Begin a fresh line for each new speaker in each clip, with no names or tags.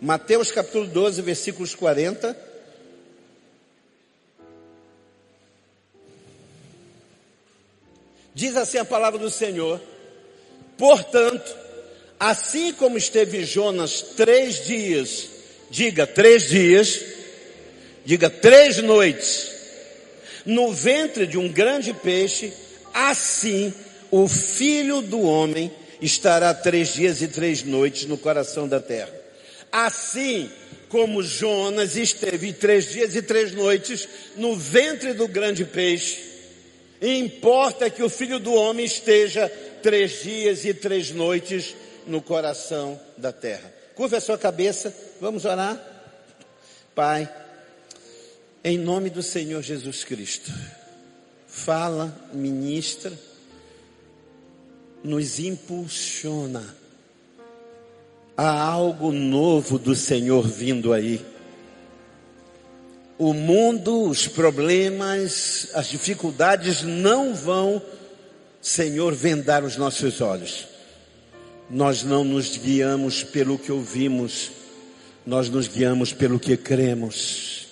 Mateus capítulo 12, versículos 40. Diz assim a palavra do Senhor: Portanto, assim como esteve Jonas três dias, diga três dias, diga três noites, no ventre de um grande peixe, assim o filho do homem estará três dias e três noites no coração da terra. Assim como Jonas esteve três dias e três noites no ventre do grande peixe, importa que o filho do homem esteja três dias e três noites no coração da terra. Curva a sua cabeça, vamos orar. Pai, em nome do Senhor Jesus Cristo, fala, ministra, nos impulsiona Há algo novo do Senhor vindo aí. O mundo, os problemas, as dificuldades não vão, Senhor, vendar os nossos olhos. Nós não nos guiamos pelo que ouvimos, nós nos guiamos pelo que cremos.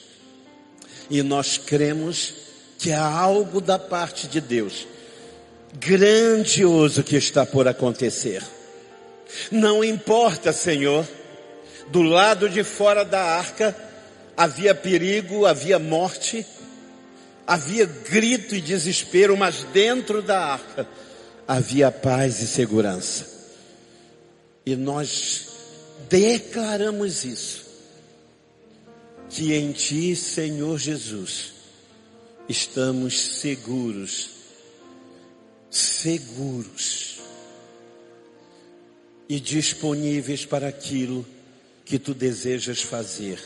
E nós cremos que há algo da parte de Deus grandioso que está por acontecer. Não importa, Senhor, do lado de fora da arca havia perigo, havia morte, havia grito e desespero, mas dentro da arca havia paz e segurança. E nós declaramos isso, que em Ti, Senhor Jesus, estamos seguros, seguros e disponíveis para aquilo que tu desejas fazer.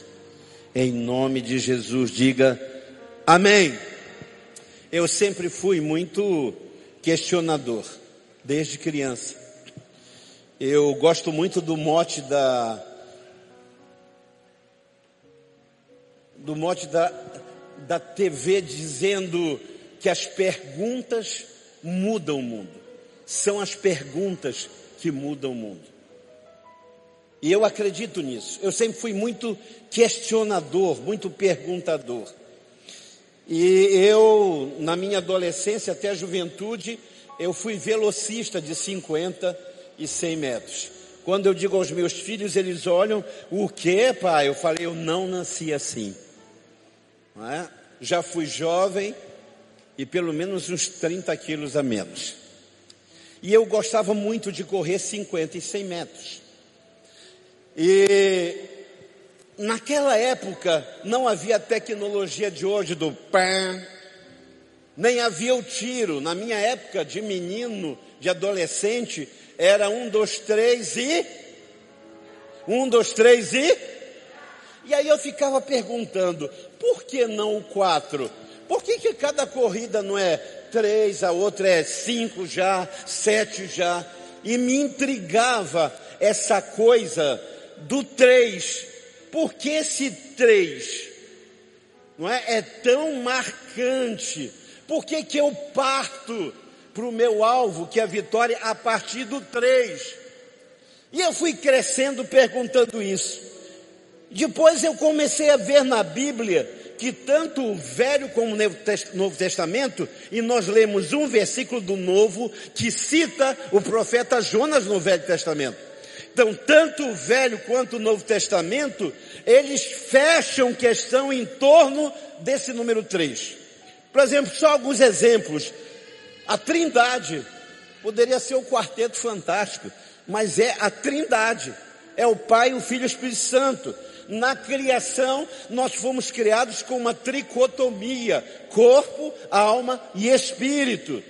Em nome de Jesus, diga amém. Eu sempre fui muito questionador, desde criança. Eu gosto muito do mote da do mote da, da TV dizendo que as perguntas mudam o mundo. São as perguntas que muda o mundo. E eu acredito nisso. Eu sempre fui muito questionador, muito perguntador. E eu, na minha adolescência até a juventude, eu fui velocista de 50 e 100 metros. Quando eu digo aos meus filhos, eles olham, o que, pai? Eu falei, eu não nasci assim. Não é? Já fui jovem e pelo menos uns 30 quilos a menos. E eu gostava muito de correr 50 e 100 metros. E naquela época não havia a tecnologia de hoje do pã, nem havia o tiro. Na minha época de menino, de adolescente, era um, dois, três e. Um, dois, três e. E aí eu ficava perguntando, por que não o quatro? Por que, que cada corrida não é três, a outra é cinco já, sete já? E me intrigava essa coisa do três. Por que esse três? Não é? É tão marcante. Por que, que eu parto para o meu alvo, que é a vitória, a partir do três? E eu fui crescendo perguntando isso. Depois eu comecei a ver na Bíblia que tanto o Velho como o Novo Testamento, e nós lemos um versículo do Novo que cita o profeta Jonas no Velho Testamento. Então, tanto o Velho quanto o Novo Testamento, eles fecham questão em torno desse número 3. Por exemplo, só alguns exemplos. A Trindade poderia ser o quarteto fantástico, mas é a Trindade. É o Pai, o Filho e o Espírito Santo. Na criação, nós fomos criados com uma tricotomia: corpo, alma e espírito.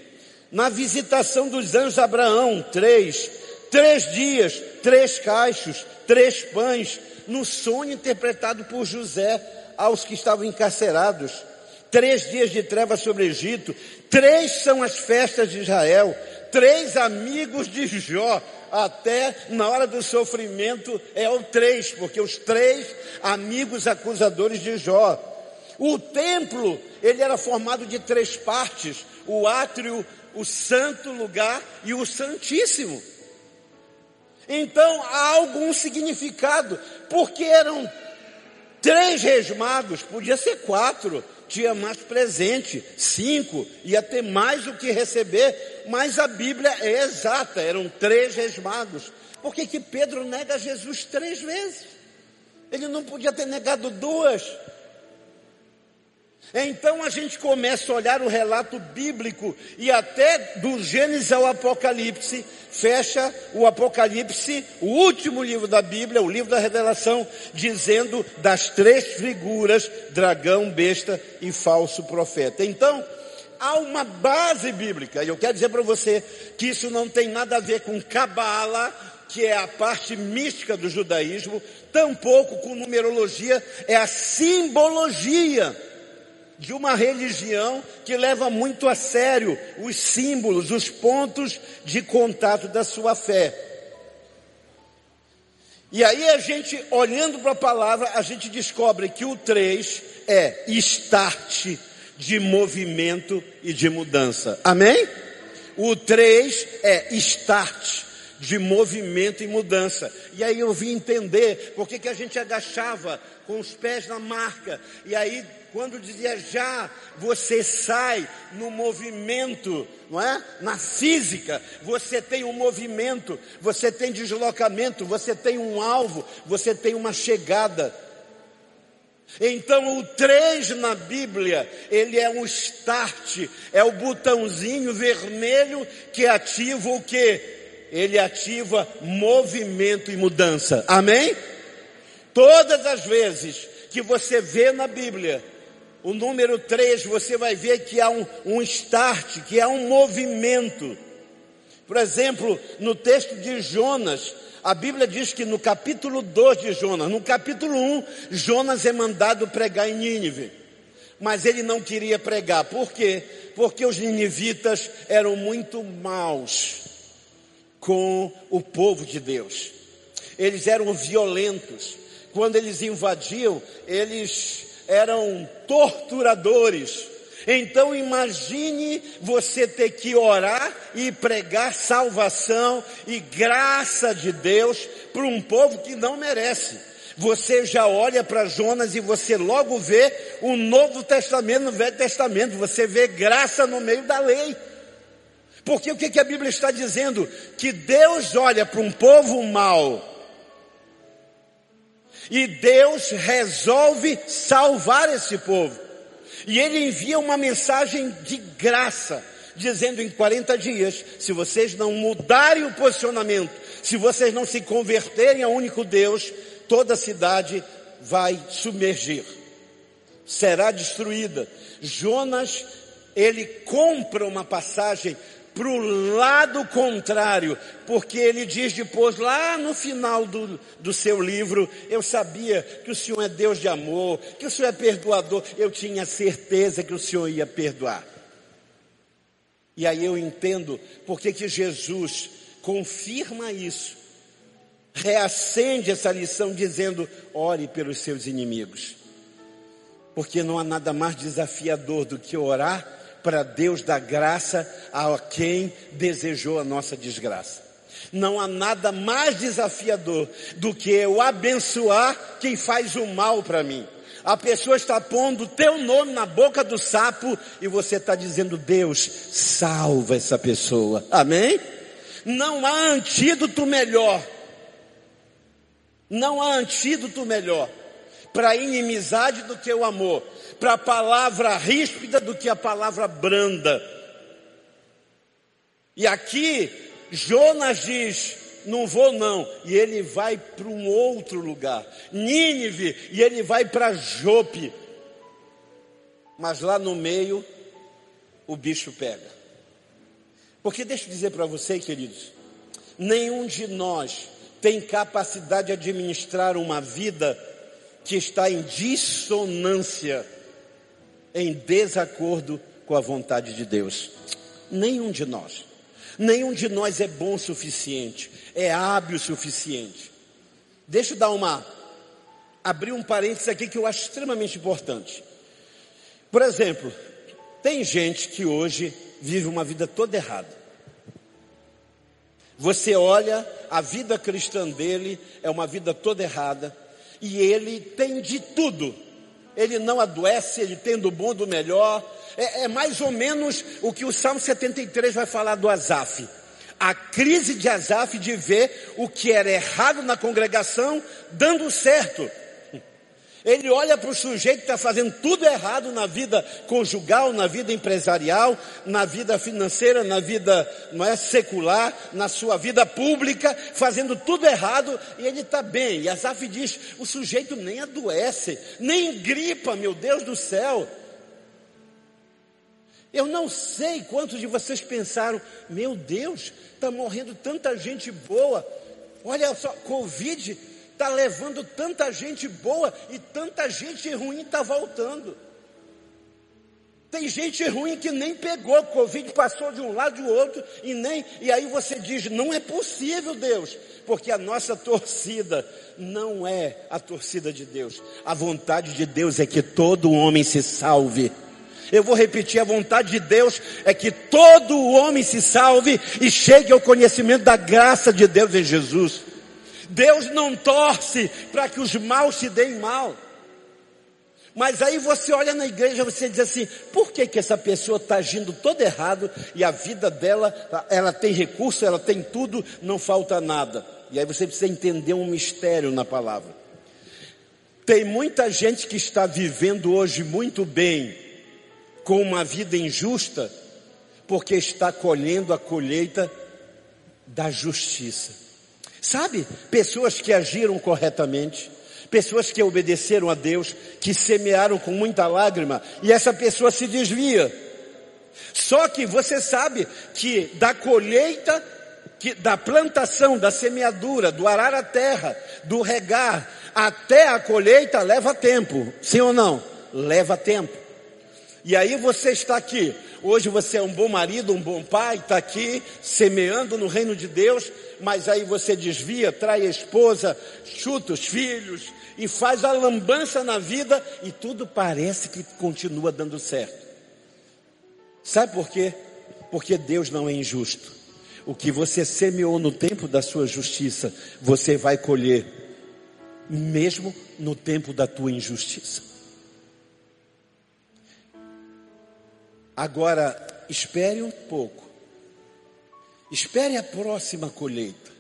Na visitação dos anjos Abraão, três, três dias, três caixos, três pães, no sonho interpretado por José aos que estavam encarcerados. Três dias de trevas sobre o Egito, três são as festas de Israel, três amigos de Jó, até na hora do sofrimento é o três, porque os três amigos acusadores de Jó. O templo, ele era formado de três partes: o átrio, o santo lugar e o santíssimo. Então há algum significado. Porque eram três reis magos, podia ser quatro, tinha mais presente, cinco, ia ter mais o que receber, mas a Bíblia é exata, eram três reis magos. Por que, que Pedro nega Jesus três vezes? Ele não podia ter negado duas. Então a gente começa a olhar o relato bíblico e até do Gênesis ao Apocalipse, fecha o Apocalipse, o último livro da Bíblia, o livro da revelação, dizendo das três figuras, dragão, besta e falso profeta. Então, há uma base bíblica, e eu quero dizer para você que isso não tem nada a ver com cabala, que é a parte mística do judaísmo, tampouco com numerologia, é a simbologia de uma religião que leva muito a sério os símbolos, os pontos de contato da sua fé. E aí a gente, olhando para a palavra, a gente descobre que o 3 é start de movimento e de mudança. Amém? O 3 é start de movimento e mudança. E aí eu vim entender por que, que a gente agachava com os pés na marca. E aí quando dizia já, você sai no movimento, não é? Na física, você tem um movimento, você tem deslocamento, você tem um alvo, você tem uma chegada. Então o 3 na Bíblia, ele é um start, é o botãozinho vermelho que ativa o que? Ele ativa movimento e mudança. Amém? Todas as vezes que você vê na Bíblia o número 3, você vai ver que há um, um start, que há um movimento. Por exemplo, no texto de Jonas, a Bíblia diz que no capítulo 2 de Jonas, no capítulo 1, Jonas é mandado pregar em Nínive. Mas ele não queria pregar. Por quê? Porque os ninivitas eram muito maus com o povo de Deus. Eles eram violentos. Quando eles invadiam, eles eram torturadores. Então imagine você ter que orar e pregar salvação e graça de Deus para um povo que não merece. Você já olha para Jonas e você logo vê o Novo Testamento no Velho Testamento, você vê graça no meio da lei. Porque o que, a Bíblia está dizendo? Que Deus olha para um povo mau e Deus resolve salvar esse povo. E ele envia uma mensagem de graça, dizendo em 40 dias, se vocês não mudarem o posicionamento, se vocês não se converterem ao único Deus, toda a cidade vai submergir. Será destruída. Jonas, ele compra uma passagem para o lado contrário, porque ele diz depois, lá no final do, do seu livro, eu sabia que o Senhor é Deus de amor, que o Senhor é perdoador, eu tinha certeza que o Senhor ia perdoar. E aí eu entendo porque que Jesus confirma isso, reacende essa lição dizendo: ore pelos seus inimigos, porque não há nada mais desafiador do que orar para Deus dar graça a quem desejou a nossa desgraça. Não há nada mais desafiador do que eu abençoar quem faz o mal para mim. A pessoa está pondo teu nome na boca do sapo e você está dizendo, Deus, salva essa pessoa. Amém? Não há antídoto melhor. Não há antídoto melhor para a inimizade do que o amor para a palavra ríspida do que a palavra branda. E aqui Jonas diz: não vou não, e ele vai para um outro lugar, Nínive, e ele vai para Jope. Mas lá no meio o bicho pega. Porque deixa eu dizer para você, queridos, nenhum de nós tem capacidade de administrar uma vida que está em dissonância em desacordo com a vontade de Deus. Nenhum de nós. Nenhum de nós é bom o suficiente, é hábil o suficiente. Deixa eu dar uma abrir um parênteses aqui que eu acho extremamente importante. Por exemplo, tem gente que hoje vive uma vida toda errada. Você olha, a vida cristã dele é uma vida toda errada. E ele tem de tudo. Ele não adoece, ele tem do bom, do melhor. É, é mais ou menos o que o Salmo 73 vai falar do Azaf. A crise de Azaf de ver o que era errado na congregação dando certo. Ele olha para o sujeito que está fazendo tudo errado na vida conjugal, na vida empresarial, na vida financeira, na vida não é, secular, na sua vida pública, fazendo tudo errado e ele está bem. E Asaf diz: o sujeito nem adoece, nem gripa, meu Deus do céu. Eu não sei quantos de vocês pensaram, meu Deus, está morrendo tanta gente boa. Olha só, Covid está levando tanta gente boa e tanta gente ruim está voltando. Tem gente ruim que nem pegou Covid, passou de um lado e do outro e nem. E aí você diz: não é possível, Deus, porque a nossa torcida não é a torcida de Deus. A vontade de Deus é que todo homem se salve. Eu vou repetir: a vontade de Deus é que todo homem se salve e chegue ao conhecimento da graça de Deus em Jesus. Deus não torce para que os maus se deem mal. Mas aí você olha na igreja, você diz assim: por que, que essa pessoa está agindo todo errado e a vida dela, ela tem recurso, ela tem tudo, não falta nada. E aí você precisa entender um mistério na palavra. Tem muita gente que está vivendo hoje muito bem, com uma vida injusta, porque está colhendo a colheita da justiça. Sabe? Pessoas que agiram corretamente, pessoas que obedeceram a Deus, que semearam com muita lágrima, e essa pessoa se desvia. Só que você sabe que da colheita, que da plantação, da semeadura, do arar a terra, do regar, até a colheita leva tempo. Sim ou não? Leva tempo. E aí você está aqui. Hoje você é um bom marido, um bom pai, está aqui semeando no reino de Deus, mas aí você desvia, trai a esposa, chuta os filhos e faz a lambança na vida e tudo parece que continua dando certo. Sabe por quê? Porque Deus não é injusto. O que você semeou no tempo da sua justiça, você vai colher, mesmo no tempo da tua injustiça. Agora, espere um pouco. Espere a próxima colheita.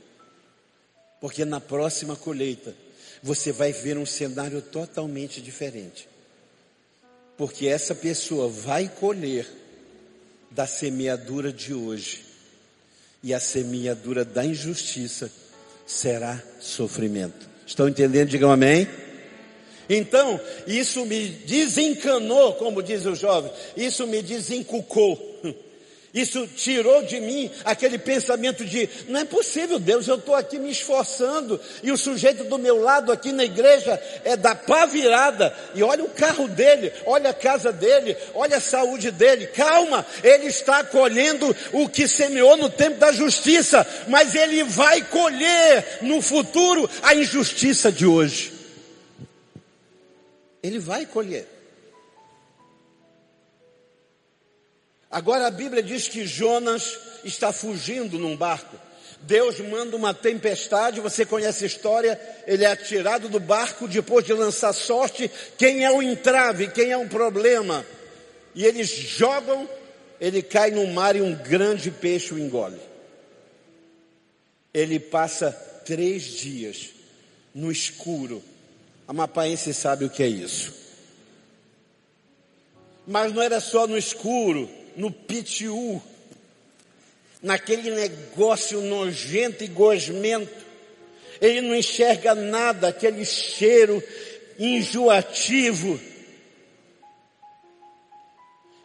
Porque na próxima colheita você vai ver um cenário totalmente diferente. Porque essa pessoa vai colher da semeadura de hoje. E a semeadura da injustiça será sofrimento. Estão entendendo? Digam amém. Então, isso me desencanou, como diz o jovem, isso me desencucou. Isso tirou de mim aquele pensamento de não é possível, Deus, eu estou aqui me esforçando e o sujeito do meu lado aqui na igreja é da pá virada e olha o carro dele, olha a casa dele, olha a saúde dele. Calma, ele está colhendo o que semeou no tempo da justiça, mas ele vai colher no futuro a injustiça de hoje ele vai colher. Agora a Bíblia diz que Jonas está fugindo num barco. Deus manda uma tempestade, você conhece a história, ele é atirado do barco depois de lançar sorte, quem é o entrave, quem é um problema. E eles jogam, ele cai no mar e um grande peixe o engole. Ele passa três dias no escuro, Amapaense sabe o que é isso. Mas não era só no escuro, no pitiu, naquele negócio nojento e gosmento. Ele não enxerga nada, aquele cheiro enjoativo.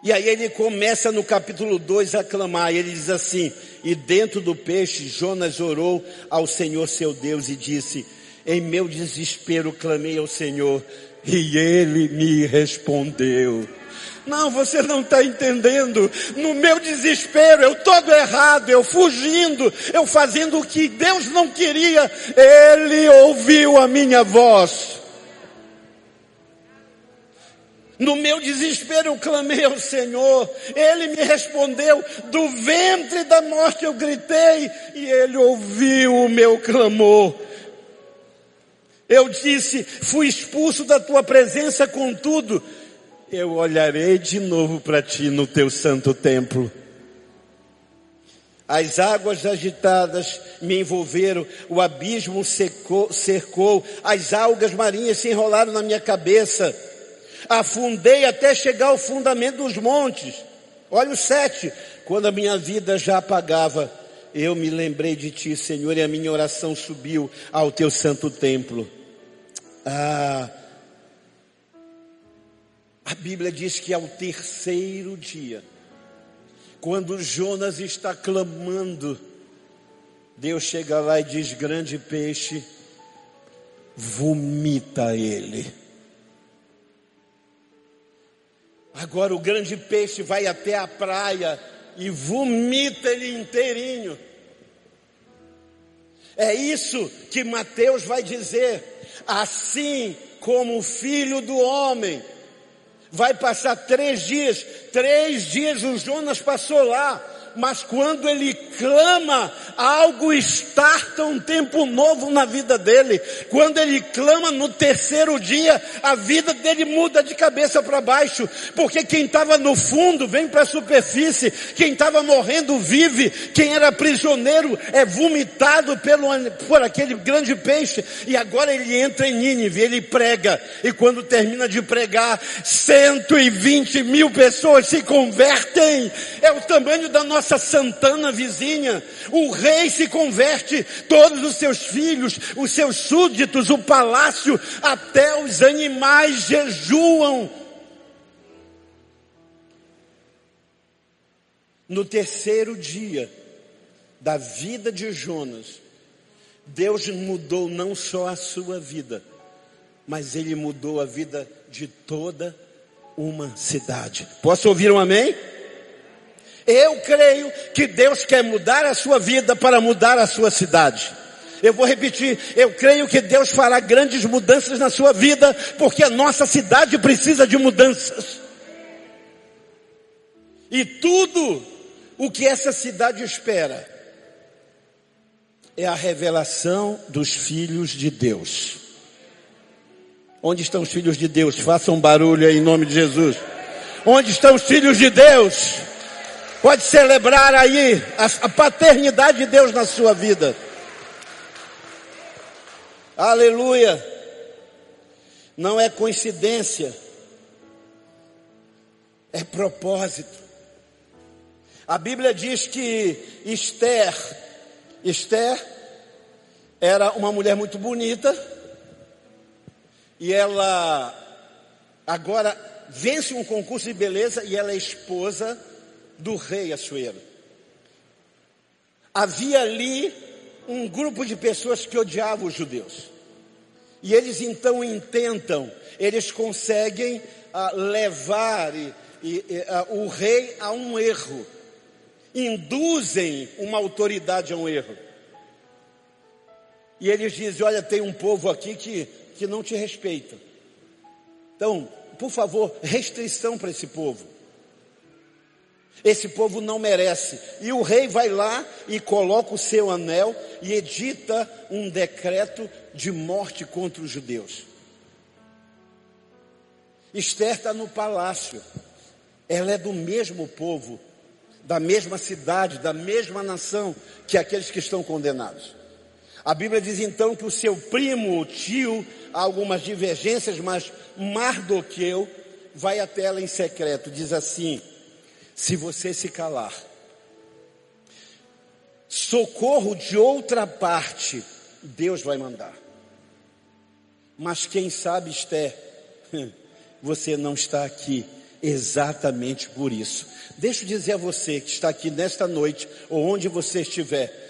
E aí ele começa no capítulo 2 a clamar, ele diz assim: E dentro do peixe Jonas orou ao Senhor seu Deus e disse: em meu desespero clamei ao Senhor e Ele me respondeu. Não, você não está entendendo. No meu desespero, eu todo errado, eu fugindo, eu fazendo o que Deus não queria, Ele ouviu a minha voz. No meu desespero eu clamei ao Senhor, Ele me respondeu, do ventre da morte eu gritei, e Ele ouviu o meu clamor. Eu disse: Fui expulso da tua presença, contudo, eu olharei de novo para ti no teu santo templo. As águas agitadas me envolveram, o abismo secou, cercou, as algas marinhas se enrolaram na minha cabeça. Afundei até chegar ao fundamento dos montes. Olha o sete. Quando a minha vida já apagava, eu me lembrei de ti, Senhor, e a minha oração subiu ao teu santo templo. Ah, a Bíblia diz que ao terceiro dia, quando Jonas está clamando, Deus chega lá e diz: grande peixe, vomita ele. Agora o grande peixe vai até a praia e vomita ele inteirinho. É isso que Mateus vai dizer. Assim como o filho do homem vai passar três dias, três dias o Jonas passou lá, mas quando ele clama, algo starta um tempo novo na vida dele. Quando ele clama no terceiro dia, a vida dele muda de cabeça para baixo, porque quem estava no fundo vem para a superfície, quem estava morrendo vive, quem era prisioneiro é vomitado pelo, por aquele grande peixe, e agora ele entra em Nínive, ele prega, e quando termina de pregar, 120 mil pessoas se convertem, é o tamanho da nossa nossa Santana vizinha, o rei se converte, todos os seus filhos, os seus súditos, o palácio, até os animais jejuam. No terceiro dia da vida de Jonas, Deus mudou não só a sua vida, mas ele mudou a vida de toda uma cidade. Posso ouvir um amém? Eu creio que Deus quer mudar a sua vida para mudar a sua cidade. Eu vou repetir, eu creio que Deus fará grandes mudanças na sua vida, porque a nossa cidade precisa de mudanças. E tudo o que essa cidade espera é a revelação dos filhos de Deus. Onde estão os filhos de Deus? Façam barulho aí em nome de Jesus. Onde estão os filhos de Deus? Pode celebrar aí a, a paternidade de Deus na sua vida. Aleluia. Não é coincidência. É propósito. A Bíblia diz que Esther, Esther era uma mulher muito bonita e ela agora vence um concurso de beleza e ela é esposa do rei Assuero. Havia ali um grupo de pessoas que odiavam os judeus. E eles então intentam, eles conseguem ah, levar e, e, ah, o rei a um erro, induzem uma autoridade a um erro. E eles dizem: Olha, tem um povo aqui que, que não te respeita. Então, por favor, restrição para esse povo. Esse povo não merece. E o rei vai lá e coloca o seu anel e edita um decreto de morte contra os judeus. Esther está no palácio. Ela é do mesmo povo, da mesma cidade, da mesma nação que aqueles que estão condenados. A Bíblia diz então que o seu primo, o tio, há algumas divergências, mas Mardoqueu vai até ela em secreto, diz assim: se você se calar. Socorro de outra parte, Deus vai mandar. Mas quem sabe, Esther, você não está aqui exatamente por isso. Deixa eu dizer a você que está aqui nesta noite, ou onde você estiver,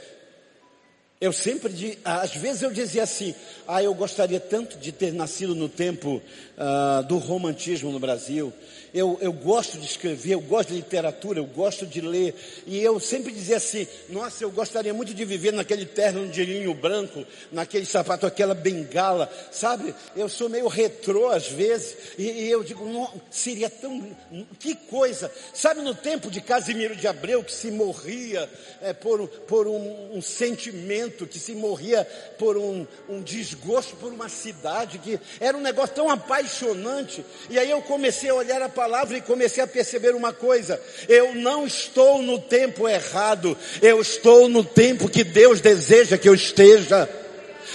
eu sempre, às vezes eu dizia assim, ah, eu gostaria tanto de ter nascido no tempo ah, do romantismo no Brasil. Eu, eu gosto de escrever, eu gosto de literatura, eu gosto de ler. E eu sempre dizia assim, nossa, eu gostaria muito de viver naquele terno de linho branco, naquele sapato, aquela bengala, sabe? Eu sou meio retrô às vezes, e, e eu digo, não, seria tão, que coisa. Sabe no tempo de Casimiro de Abreu, que se morria é, por, por um, um sentimento que se morria por um, um desgosto por uma cidade, que era um negócio tão apaixonante. E aí eu comecei a olhar a e comecei a perceber uma coisa: eu não estou no tempo errado, eu estou no tempo que Deus deseja que eu esteja.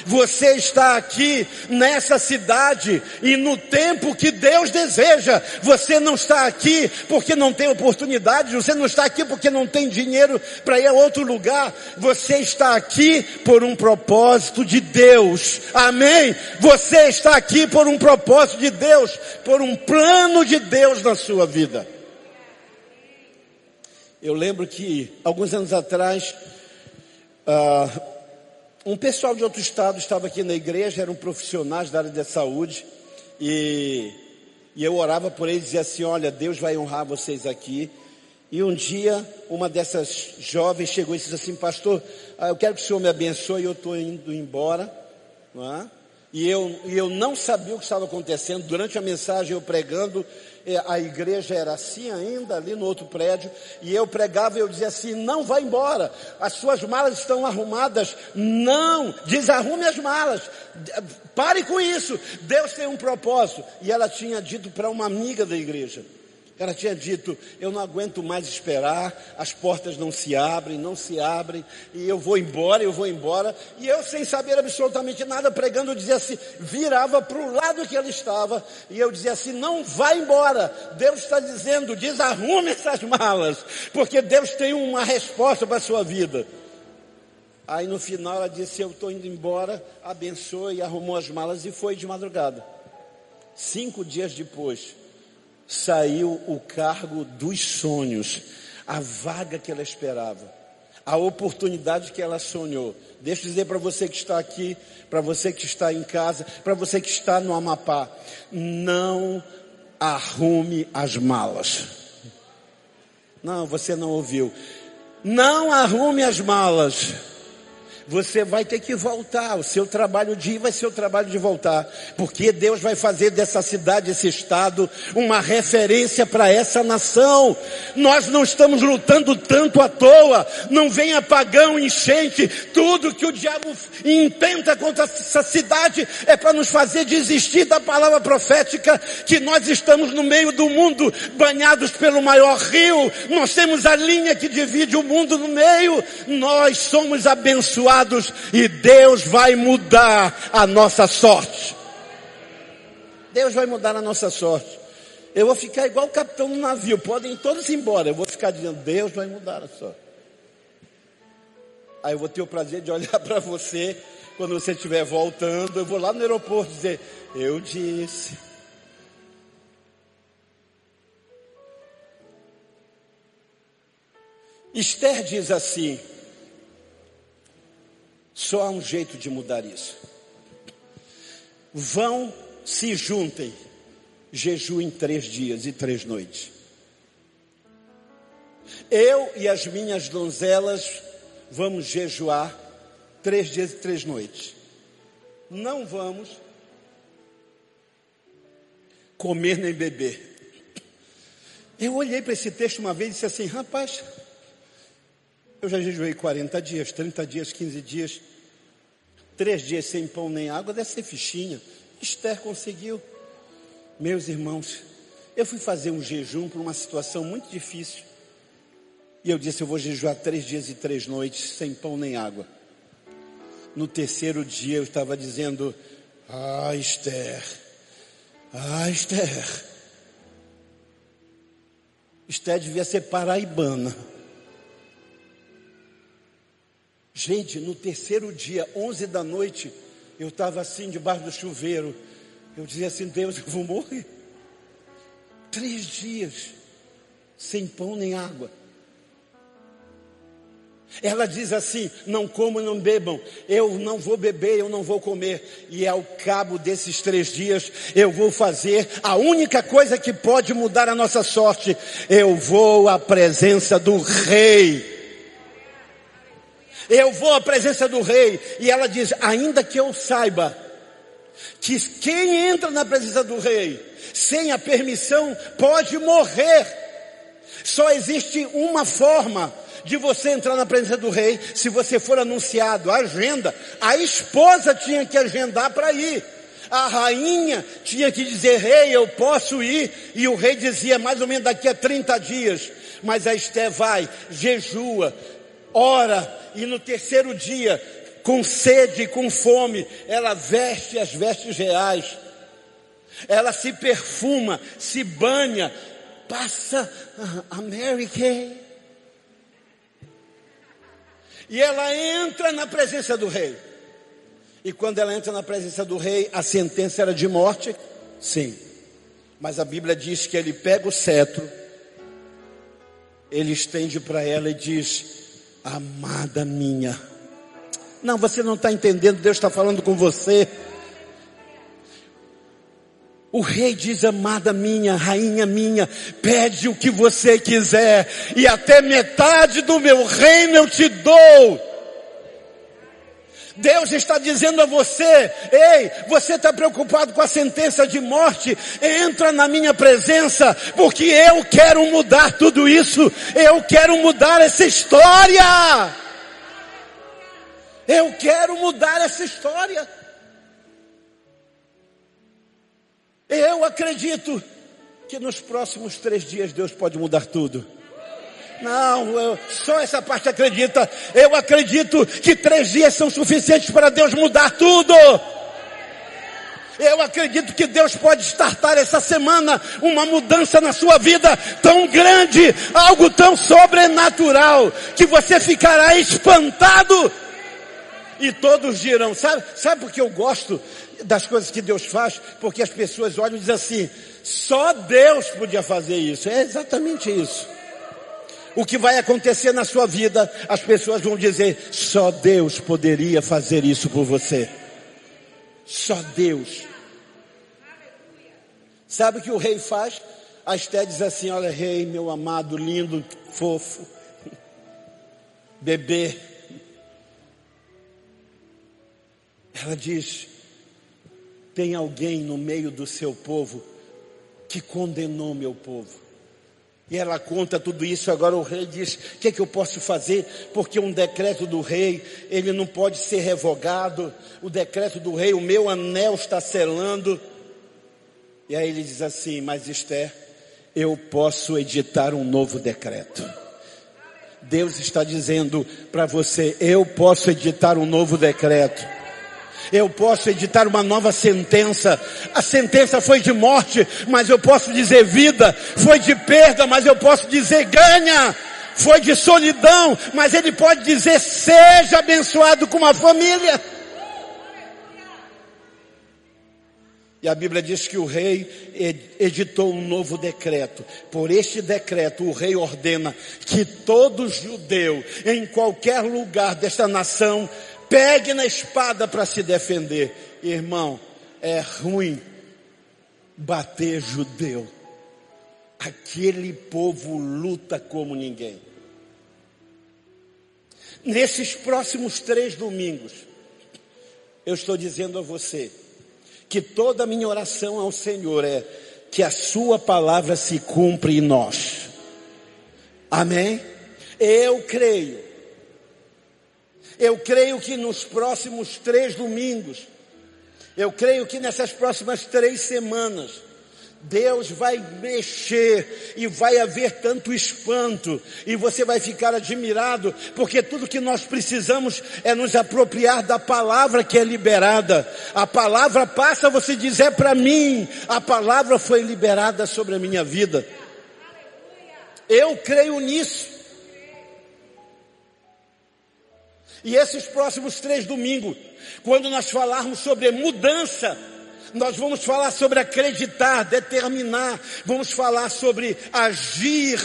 Você está aqui nessa cidade e no tempo que Deus deseja. Você não está aqui porque não tem oportunidade, você não está aqui porque não tem dinheiro para ir a outro lugar. Você está aqui por um propósito de Deus. Amém? Você está aqui por um propósito de Deus, por um plano de Deus na sua vida. Eu lembro que alguns anos atrás, uh, um pessoal de outro estado estava aqui na igreja, eram profissionais da área da saúde, e, e eu orava por eles e dizia assim: Olha, Deus vai honrar vocês aqui. E um dia, uma dessas jovens chegou e disse assim: Pastor, ah, eu quero que o Senhor me abençoe, eu estou indo embora. Não é? E eu, e eu não sabia o que estava acontecendo. Durante a mensagem, eu pregando, a igreja era assim ainda, ali no outro prédio, e eu pregava e eu dizia assim: não vá embora, as suas malas estão arrumadas, não, desarrume as malas, pare com isso, Deus tem um propósito. E ela tinha dito para uma amiga da igreja. Ela tinha dito: Eu não aguento mais esperar, as portas não se abrem, não se abrem, e eu vou embora, eu vou embora. E eu, sem saber absolutamente nada, pregando, dizia assim: virava para o lado que ela estava, e eu dizia assim: Não vá embora, Deus está dizendo, desarrume essas malas, porque Deus tem uma resposta para a sua vida. Aí no final ela disse: Eu estou indo embora, abençoe, arrumou as malas e foi de madrugada. Cinco dias depois, saiu o cargo dos sonhos, a vaga que ela esperava, a oportunidade que ela sonhou. Deixa eu dizer para você que está aqui, para você que está em casa, para você que está no Amapá, não arrume as malas. Não, você não ouviu. Não arrume as malas você vai ter que voltar. O seu trabalho de ir vai ser o trabalho de voltar. Porque Deus vai fazer dessa cidade, esse estado, uma referência para essa nação. Nós não estamos lutando tanto à toa. Não venha pagão, enchente. Tudo que o diabo intenta contra essa cidade é para nos fazer desistir da palavra profética que nós estamos no meio do mundo, banhados pelo maior rio. Nós temos a linha que divide o mundo no meio. Nós somos abençoados e Deus vai mudar a nossa sorte. Deus vai mudar a nossa sorte. Eu vou ficar igual o capitão do navio, podem todos ir embora. Eu vou ficar dizendo, Deus vai mudar a sorte. Aí eu vou ter o prazer de olhar para você quando você estiver voltando. Eu vou lá no aeroporto dizer, eu disse. Esther diz assim: só há um jeito de mudar isso. Vão, se juntem, jejuem três dias e três noites. Eu e as minhas donzelas vamos jejuar três dias e três noites. Não vamos comer nem beber. Eu olhei para esse texto uma vez e disse assim: rapaz, eu já jejuei 40 dias, 30 dias, 15 dias. Três dias sem pão nem água, deve ser fichinha. Esther conseguiu. Meus irmãos, eu fui fazer um jejum para uma situação muito difícil. E eu disse: Eu vou jejuar três dias e três noites sem pão nem água. No terceiro dia eu estava dizendo: Ah, Esther, ah, Esther. Esther devia ser paraibana. Gente, no terceiro dia, 11 da noite, eu estava assim debaixo do chuveiro. Eu dizia assim: Deus, eu vou morrer. Três dias, sem pão nem água. Ela diz assim: não comam, não bebam, eu não vou beber, eu não vou comer, e ao cabo desses três dias eu vou fazer a única coisa que pode mudar a nossa sorte: eu vou à presença do Rei. Eu vou à presença do rei. E ela diz: ainda que eu saiba que quem entra na presença do rei sem a permissão pode morrer. Só existe uma forma de você entrar na presença do rei se você for anunciado. Agenda, a esposa tinha que agendar para ir. A rainha tinha que dizer, rei, eu posso ir. E o rei dizia, mais ou menos daqui a 30 dias. Mas a Esté vai, jejua, ora, e no terceiro dia, com sede e com fome, ela veste as vestes reais. Ela se perfuma, se banha, passa a Mary Kay. E ela entra na presença do rei. E quando ela entra na presença do rei, a sentença era de morte? Sim. Mas a Bíblia diz que ele pega o cetro, ele estende para ela e diz: Amada minha. Não, você não está entendendo, Deus está falando com você. O rei diz: Amada minha, rainha minha, pede o que você quiser, e até metade do meu reino eu te dou. Deus está dizendo a você: ei, você está preocupado com a sentença de morte? Entra na minha presença, porque eu quero mudar tudo isso, eu quero mudar essa história. Eu quero mudar essa história. Eu acredito que nos próximos três dias Deus pode mudar tudo. Não, eu, só essa parte acredita. Eu acredito que três dias são suficientes para Deus mudar tudo. Eu acredito que Deus pode startar essa semana uma mudança na sua vida tão grande, algo tão sobrenatural, que você ficará espantado. E todos dirão, sabe, sabe por que eu gosto das coisas que Deus faz? Porque as pessoas olham e dizem assim, só Deus podia fazer isso. É exatamente isso o que vai acontecer na sua vida, as pessoas vão dizer: só Deus poderia fazer isso por você. Só Deus. Sabe o que o rei faz? A Esté diz assim: Olha, rei, meu amado, lindo, fofo, bebê. Ela diz: Tem alguém no meio do seu povo que condenou meu povo. E ela conta tudo isso. Agora o rei diz: O que, é que eu posso fazer? Porque um decreto do rei, ele não pode ser revogado. O decreto do rei, o meu anel está selando. E aí ele diz assim: Mas Esther, eu posso editar um novo decreto. Deus está dizendo para você: Eu posso editar um novo decreto eu posso editar uma nova sentença. A sentença foi de morte, mas eu posso dizer vida. Foi de perda, mas eu posso dizer ganha. Foi de solidão, mas ele pode dizer seja abençoado com uma família. E a Bíblia diz que o rei editou um novo decreto. Por este decreto, o rei ordena que todo judeu, em qualquer lugar desta nação, pegue na espada para se defender. Irmão, é ruim bater judeu. Aquele povo luta como ninguém. Nesses próximos três domingos, eu estou dizendo a você que toda a minha oração ao Senhor é que a Sua palavra se cumpra em nós. Amém? Eu creio eu creio que nos próximos três domingos, eu creio que nessas próximas três semanas, Deus vai mexer e vai haver tanto espanto, e você vai ficar admirado, porque tudo que nós precisamos é nos apropriar da palavra que é liberada. A palavra passa, você diz, é para mim, a palavra foi liberada sobre a minha vida. Eu creio nisso. E esses próximos três domingos, quando nós falarmos sobre mudança, nós vamos falar sobre acreditar, determinar, vamos falar sobre agir.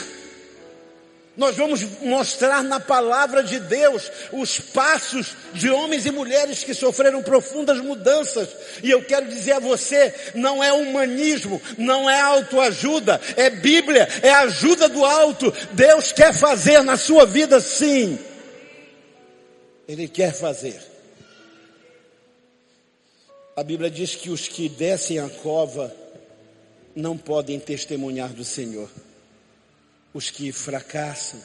Nós vamos mostrar na palavra de Deus os passos de homens e mulheres que sofreram profundas mudanças. E eu quero dizer a você, não é humanismo, não é autoajuda, é Bíblia, é ajuda do alto. Deus quer fazer na sua vida sim. Ele quer fazer. A Bíblia diz que os que descem a cova não podem testemunhar do Senhor. Os que fracassam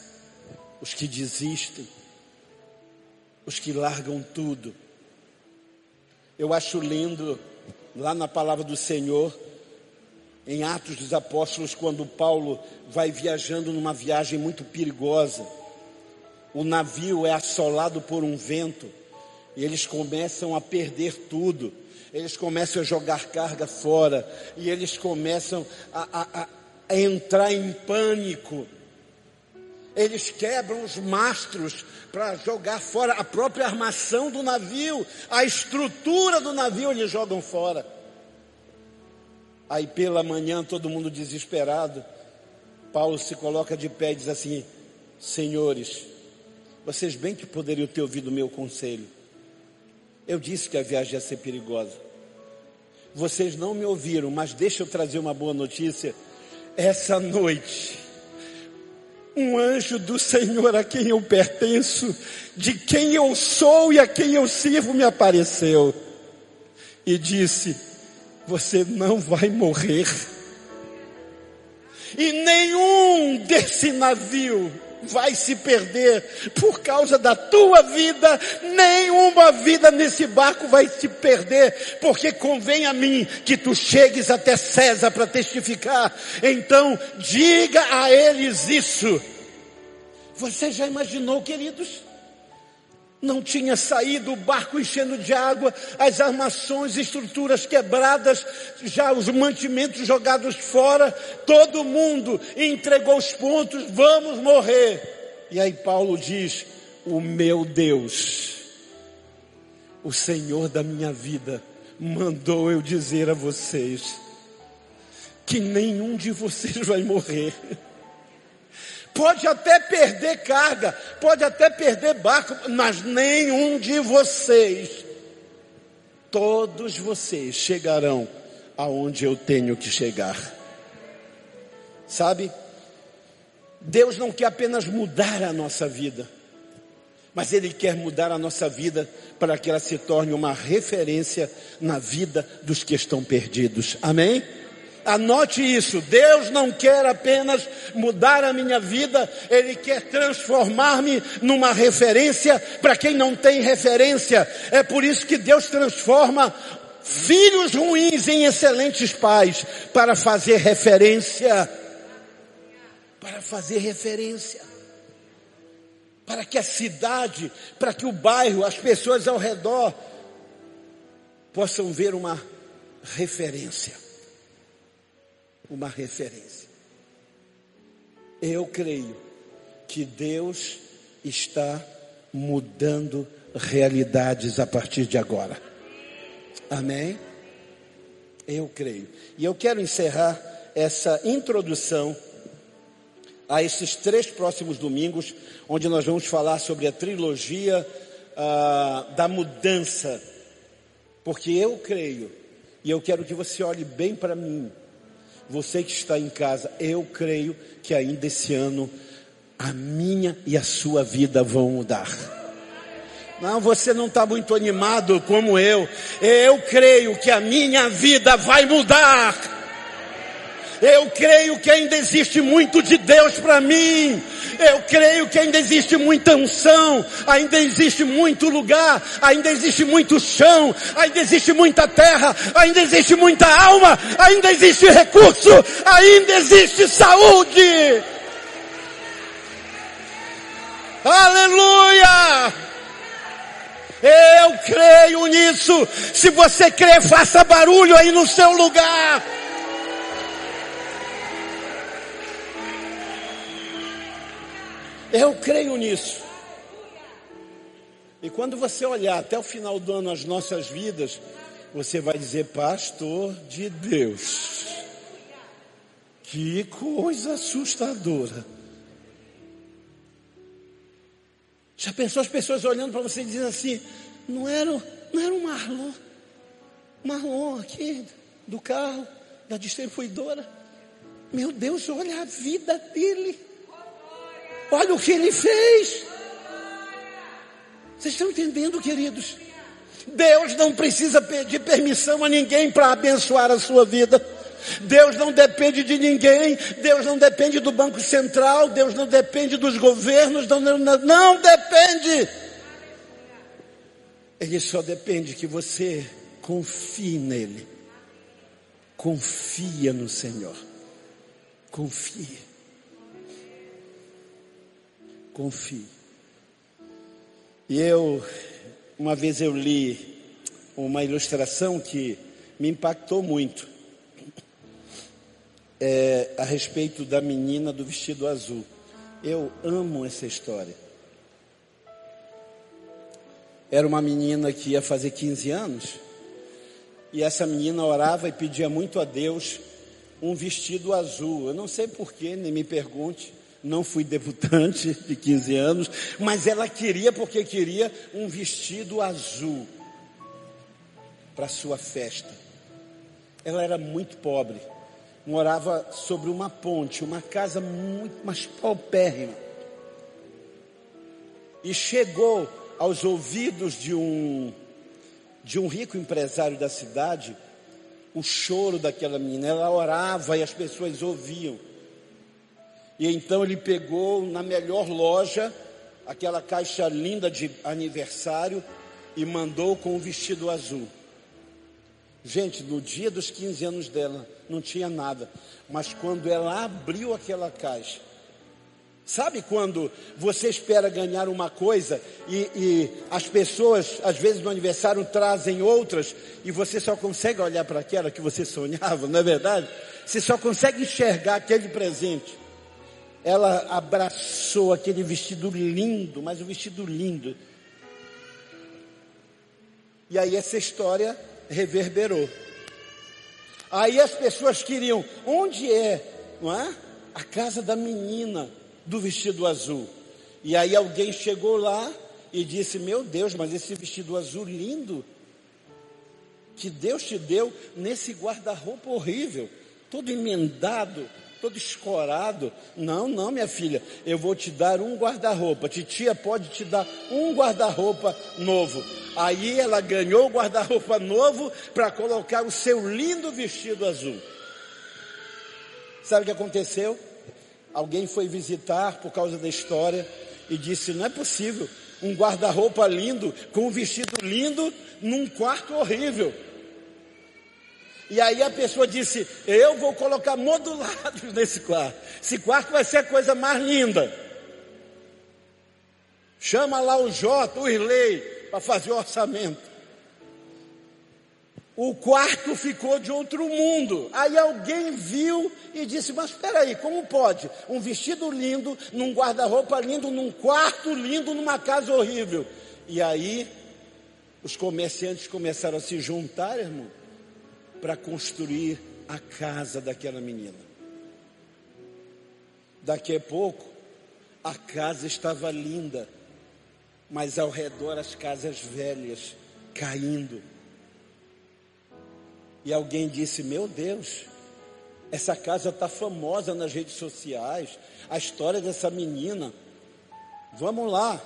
os que desistem, os que largam tudo. Eu acho lindo, lá na palavra do Senhor, em Atos dos Apóstolos, quando Paulo vai viajando numa viagem muito perigosa. O navio é assolado por um vento e eles começam a perder tudo. Eles começam a jogar carga fora e eles começam a, a, a entrar em pânico. Eles quebram os mastros para jogar fora a própria armação do navio, a estrutura do navio eles jogam fora. Aí pela manhã, todo mundo desesperado, Paulo se coloca de pé e diz assim: Senhores, vocês bem que poderiam ter ouvido o meu conselho. Eu disse que a viagem ia ser perigosa. Vocês não me ouviram, mas deixa eu trazer uma boa notícia. Essa noite, um anjo do Senhor a quem eu pertenço, de quem eu sou e a quem eu sirvo, me apareceu e disse: Você não vai morrer, e nenhum desse navio vai se perder por causa da tua vida, nenhuma vida nesse barco vai se perder, porque convém a mim que tu chegues até César para testificar. Então, diga a eles isso. Você já imaginou, queridos? Não tinha saído o barco enchendo de água, as armações, estruturas quebradas, já os mantimentos jogados fora, todo mundo entregou os pontos, vamos morrer. E aí Paulo diz: O meu Deus, o Senhor da minha vida, mandou eu dizer a vocês que nenhum de vocês vai morrer. Pode até perder carga, pode até perder barco, mas nenhum de vocês, todos vocês chegarão aonde eu tenho que chegar. Sabe? Deus não quer apenas mudar a nossa vida, mas Ele quer mudar a nossa vida para que ela se torne uma referência na vida dos que estão perdidos. Amém? Anote isso, Deus não quer apenas mudar a minha vida, Ele quer transformar-me numa referência para quem não tem referência. É por isso que Deus transforma filhos ruins em excelentes pais, para fazer referência. Para fazer referência. Para que a cidade, para que o bairro, as pessoas ao redor possam ver uma referência uma referência. Eu creio que Deus está mudando realidades a partir de agora. Amém? Eu creio. E eu quero encerrar essa introdução a esses três próximos domingos, onde nós vamos falar sobre a trilogia ah, da mudança. Porque eu creio, e eu quero que você olhe bem para mim, você que está em casa, eu creio que ainda esse ano a minha e a sua vida vão mudar. Não, você não está muito animado como eu. Eu creio que a minha vida vai mudar. Eu creio que ainda existe muito de Deus para mim. Eu creio que ainda existe muita unção, ainda existe muito lugar, ainda existe muito chão, ainda existe muita terra, ainda existe muita alma, ainda existe recurso, ainda existe saúde. Aleluia! Eu creio nisso. Se você crê, faça barulho aí no seu lugar. Eu creio nisso. E quando você olhar até o final do ano as nossas vidas, você vai dizer, pastor de Deus. Que coisa assustadora. Já pensou as pessoas olhando para você e dizendo assim, não era, não era um Marlon, Marlon aqui do carro, da distribuidora. Meu Deus, olha a vida dele. Olha o que ele fez. Vocês estão entendendo, queridos? Deus não precisa pedir permissão a ninguém para abençoar a sua vida. Deus não depende de ninguém, Deus não depende do Banco Central, Deus não depende dos governos, não, não, não depende. Ele só depende que você confie nele. Confia no Senhor. Confie. Confie. E eu, uma vez eu li uma ilustração que me impactou muito. É, a respeito da menina do vestido azul. Eu amo essa história. Era uma menina que ia fazer 15 anos, e essa menina orava e pedia muito a Deus um vestido azul. Eu não sei porquê, nem me pergunte. Não fui debutante de 15 anos, mas ela queria, porque queria, um vestido azul para sua festa. Ela era muito pobre, morava sobre uma ponte, uma casa muito mais paupérrima. E chegou aos ouvidos de um, de um rico empresário da cidade o choro daquela menina. Ela orava e as pessoas ouviam. E então ele pegou na melhor loja aquela caixa linda de aniversário e mandou com o um vestido azul. Gente, no dia dos 15 anos dela, não tinha nada. Mas quando ela abriu aquela caixa, Sabe quando você espera ganhar uma coisa e, e, as pessoas, às vezes no aniversário, trazem outras e você só consegue olhar para aquela que você sonhava, não é verdade? Você só consegue enxergar aquele presente. Ela abraçou aquele vestido lindo, mas um vestido lindo. E aí essa história reverberou. Aí as pessoas queriam, onde é, não é? A casa da menina do vestido azul. E aí alguém chegou lá e disse: Meu Deus, mas esse vestido azul lindo que Deus te deu nesse guarda-roupa horrível, todo emendado, todo escorado. Não, não, minha filha, eu vou te dar um guarda-roupa. Titia pode te dar um guarda-roupa novo. Aí ela ganhou o guarda-roupa novo para colocar o seu lindo vestido azul. Sabe o que aconteceu? Alguém foi visitar por causa da história e disse: Não é possível um guarda-roupa lindo, com um vestido lindo, num quarto horrível. E aí a pessoa disse: Eu vou colocar modulados nesse quarto. Esse quarto vai ser a coisa mais linda. Chama lá o Jota, o Irley, para fazer o orçamento. O quarto ficou de outro mundo. Aí alguém viu e disse: Mas espera aí, como pode? Um vestido lindo, num guarda-roupa lindo, num quarto lindo, numa casa horrível. E aí os comerciantes começaram a se juntar, irmão, para construir a casa daquela menina. Daqui a pouco, a casa estava linda, mas ao redor as casas velhas caindo e alguém disse: Meu Deus, essa casa está famosa nas redes sociais, a história dessa menina. Vamos lá,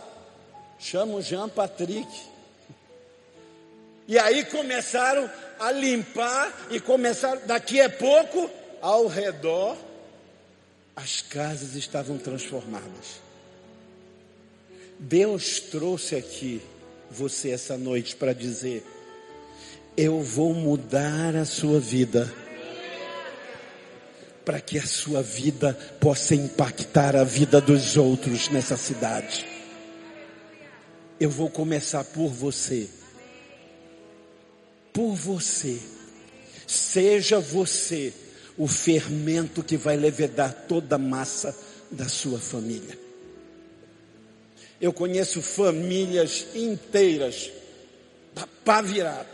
chama o Jean Patrick. E aí começaram a limpar e começaram, daqui a pouco, ao redor, as casas estavam transformadas. Deus trouxe aqui você essa noite para dizer: eu vou mudar a sua vida para que a sua vida possa impactar a vida dos outros nessa cidade. Eu vou começar por você. Por você. Seja você o fermento que vai levedar toda a massa da sua família. Eu conheço famílias inteiras, pá virada,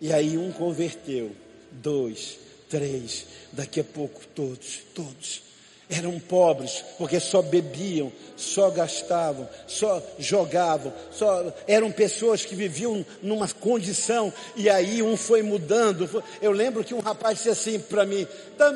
e aí um converteu, dois, três, daqui a pouco todos, todos. Eram pobres, porque só bebiam, só gastavam, só jogavam, só eram pessoas que viviam numa condição, e aí um foi mudando. Eu lembro que um rapaz disse assim para mim,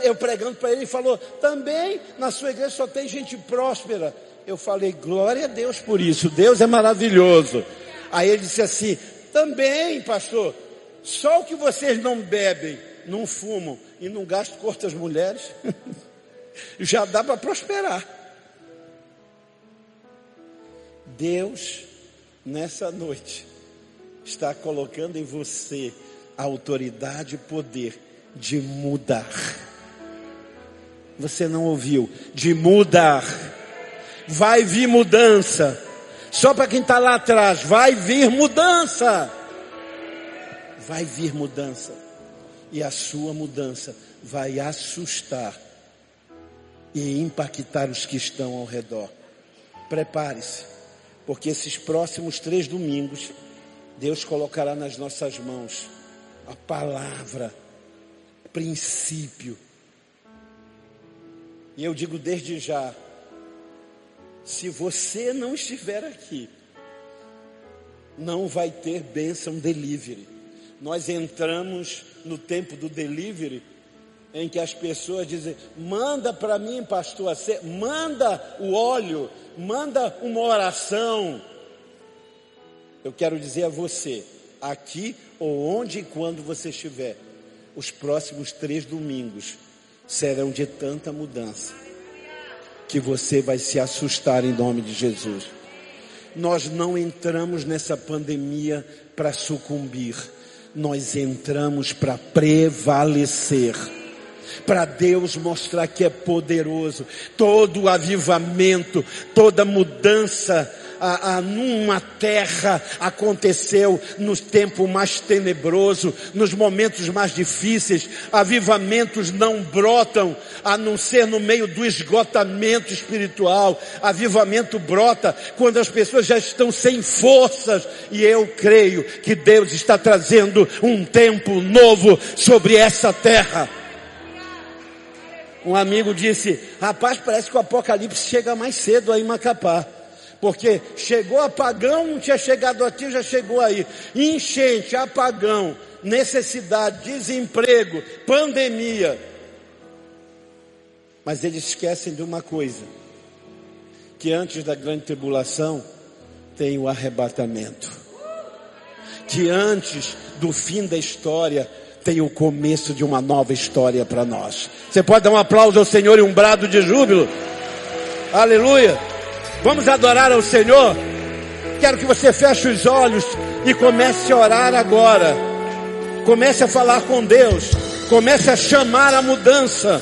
eu pregando para ele, falou: também na sua igreja só tem gente próspera. Eu falei, glória a Deus por isso, Deus é maravilhoso. Aí ele disse assim: também, pastor, só o que vocês não bebem não fumam e não gastam com outras mulheres, já dá para prosperar. Deus, nessa noite, está colocando em você a autoridade e poder de mudar. Você não ouviu? De mudar. Vai vir mudança. Só para quem está lá atrás, vai vir mudança. Vai vir mudança. E a sua mudança vai assustar e impactar os que estão ao redor. Prepare-se, porque esses próximos três domingos, Deus colocará nas nossas mãos a palavra, princípio. E eu digo desde já, se você não estiver aqui, não vai ter bênção delivery. Nós entramos no tempo do delivery, em que as pessoas dizem: manda para mim, pastor, manda o óleo, manda uma oração. Eu quero dizer a você, aqui ou onde e quando você estiver, os próximos três domingos serão de tanta mudança que você vai se assustar em nome de Jesus. Nós não entramos nessa pandemia para sucumbir, nós entramos para prevalecer. Para Deus mostrar que é poderoso, todo avivamento, toda mudança a, a, numa terra aconteceu no tempo mais tenebroso, nos momentos mais difíceis. Avivamentos não brotam a não ser no meio do esgotamento espiritual. Avivamento brota quando as pessoas já estão sem forças. E eu creio que Deus está trazendo um tempo novo sobre essa terra. Um amigo disse: Rapaz, parece que o apocalipse chega mais cedo aí em Macapá. Porque chegou apagão, não tinha chegado aqui, já chegou aí. Enchente, apagão, necessidade, desemprego, pandemia. Mas eles esquecem de uma coisa: que antes da grande tribulação tem o arrebatamento. Que antes do fim da história tem o começo de uma nova história para nós. Você pode dar um aplauso ao Senhor e um brado de júbilo? Aleluia! Vamos adorar ao Senhor? Quero que você feche os olhos e comece a orar agora. Comece a falar com Deus. Comece a chamar a mudança.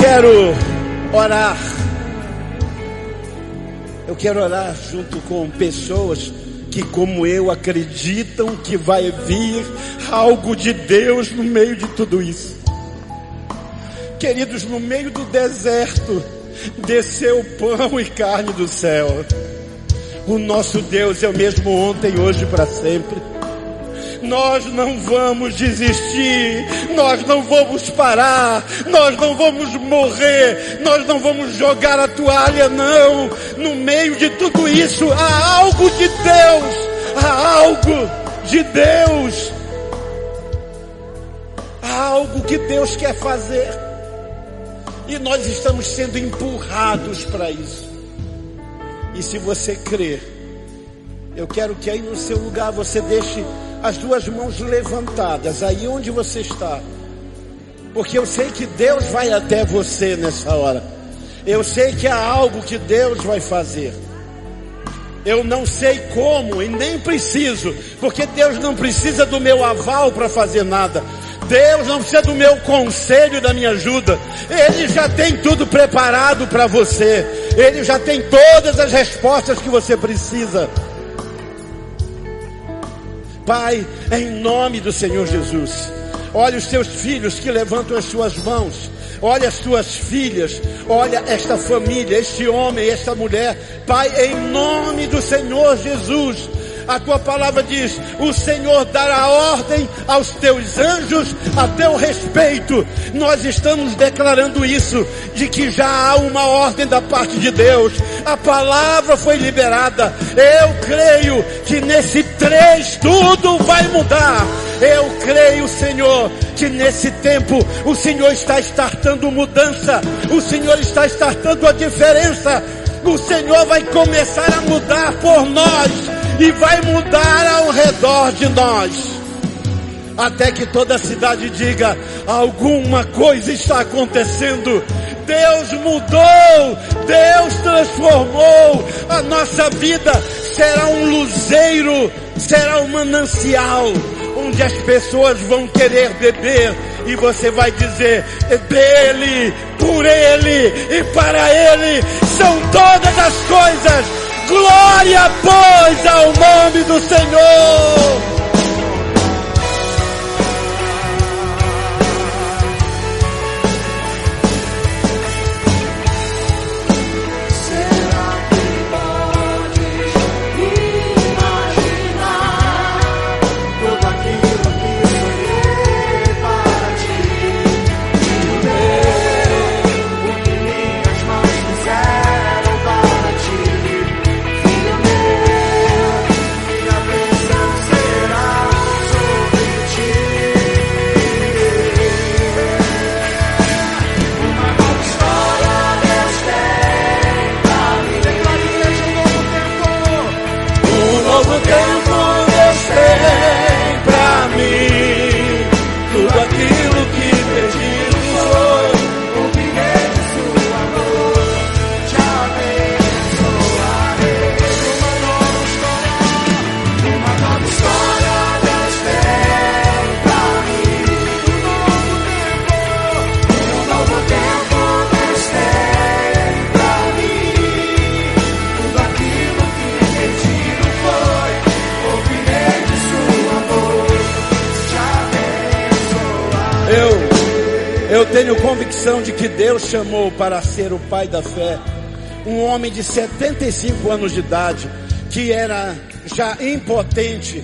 Quero orar. Eu quero orar junto com pessoas que, como eu, acreditam que vai vir algo de Deus no meio de tudo isso. Queridos, no meio do deserto, desceu pão e carne do céu. O nosso Deus é o mesmo ontem, hoje e para sempre. Nós não vamos desistir, nós não vamos parar, nós não vamos morrer, nós não vamos jogar a toalha, não. No meio de tudo isso, há algo de Deus, há algo de Deus, há algo que Deus quer fazer, e nós estamos sendo empurrados para isso. E se você crer, eu quero que aí no seu lugar você deixe as duas mãos levantadas, aí onde você está. Porque eu sei que Deus vai até você nessa hora. Eu sei que há algo que Deus vai fazer. Eu não sei como e nem preciso, porque Deus não precisa do meu aval para fazer nada. Deus não precisa do meu conselho e da minha ajuda. Ele já tem tudo preparado para você. Ele já tem todas as respostas que você precisa. Pai, em nome do Senhor Jesus, olha os teus filhos que levantam as suas mãos, olha as tuas filhas, olha esta família, este homem, esta mulher, Pai, em nome do Senhor Jesus, a tua palavra diz: o Senhor dará ordem aos teus anjos a teu respeito. Nós estamos declarando isso, de que já há uma ordem da parte de Deus. A palavra foi liberada. Eu creio que nesse três tudo vai mudar. Eu creio, Senhor, que nesse tempo o Senhor está startando mudança. O Senhor está startando a diferença. O Senhor vai começar a mudar por nós e vai mudar ao redor de nós. Até que toda a cidade diga: alguma coisa está acontecendo. Deus mudou, Deus transformou a nossa vida. Será um luzeiro, será um manancial, onde as pessoas vão querer beber e você vai dizer: é dele, por ele e para ele são todas as coisas Glória, pois, chamou para ser o pai da fé um homem de 75 anos de idade, que era já impotente,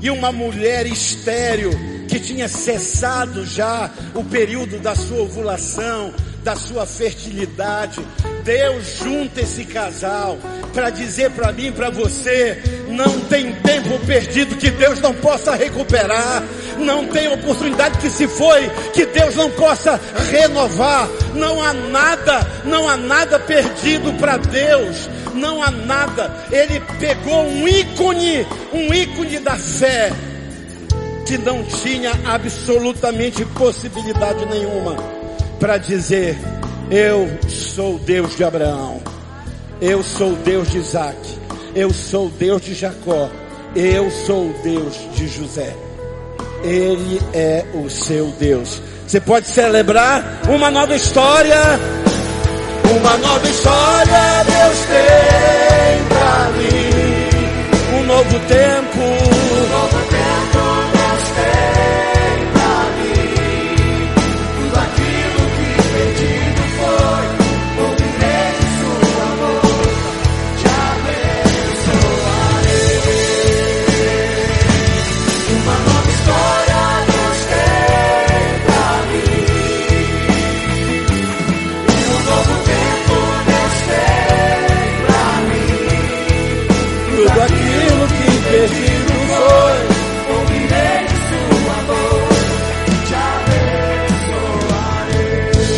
e uma mulher estéril, que tinha cessado já o período da sua ovulação, da sua fertilidade. Deus junta esse casal para dizer para mim, para você, não tem tempo perdido que Deus não possa recuperar. Não tem oportunidade que se foi que Deus não possa renovar. Não há nada, não há nada perdido para Deus. Não há nada. Ele pegou um ícone, um ícone da fé que não tinha absolutamente possibilidade nenhuma para dizer: Eu sou Deus de Abraão, eu sou Deus de Isaac, eu sou Deus de Jacó, eu sou Deus de José. Ele é o seu Deus. Você pode celebrar uma nova história. Uma nova história Deus tem para mim. Um novo tempo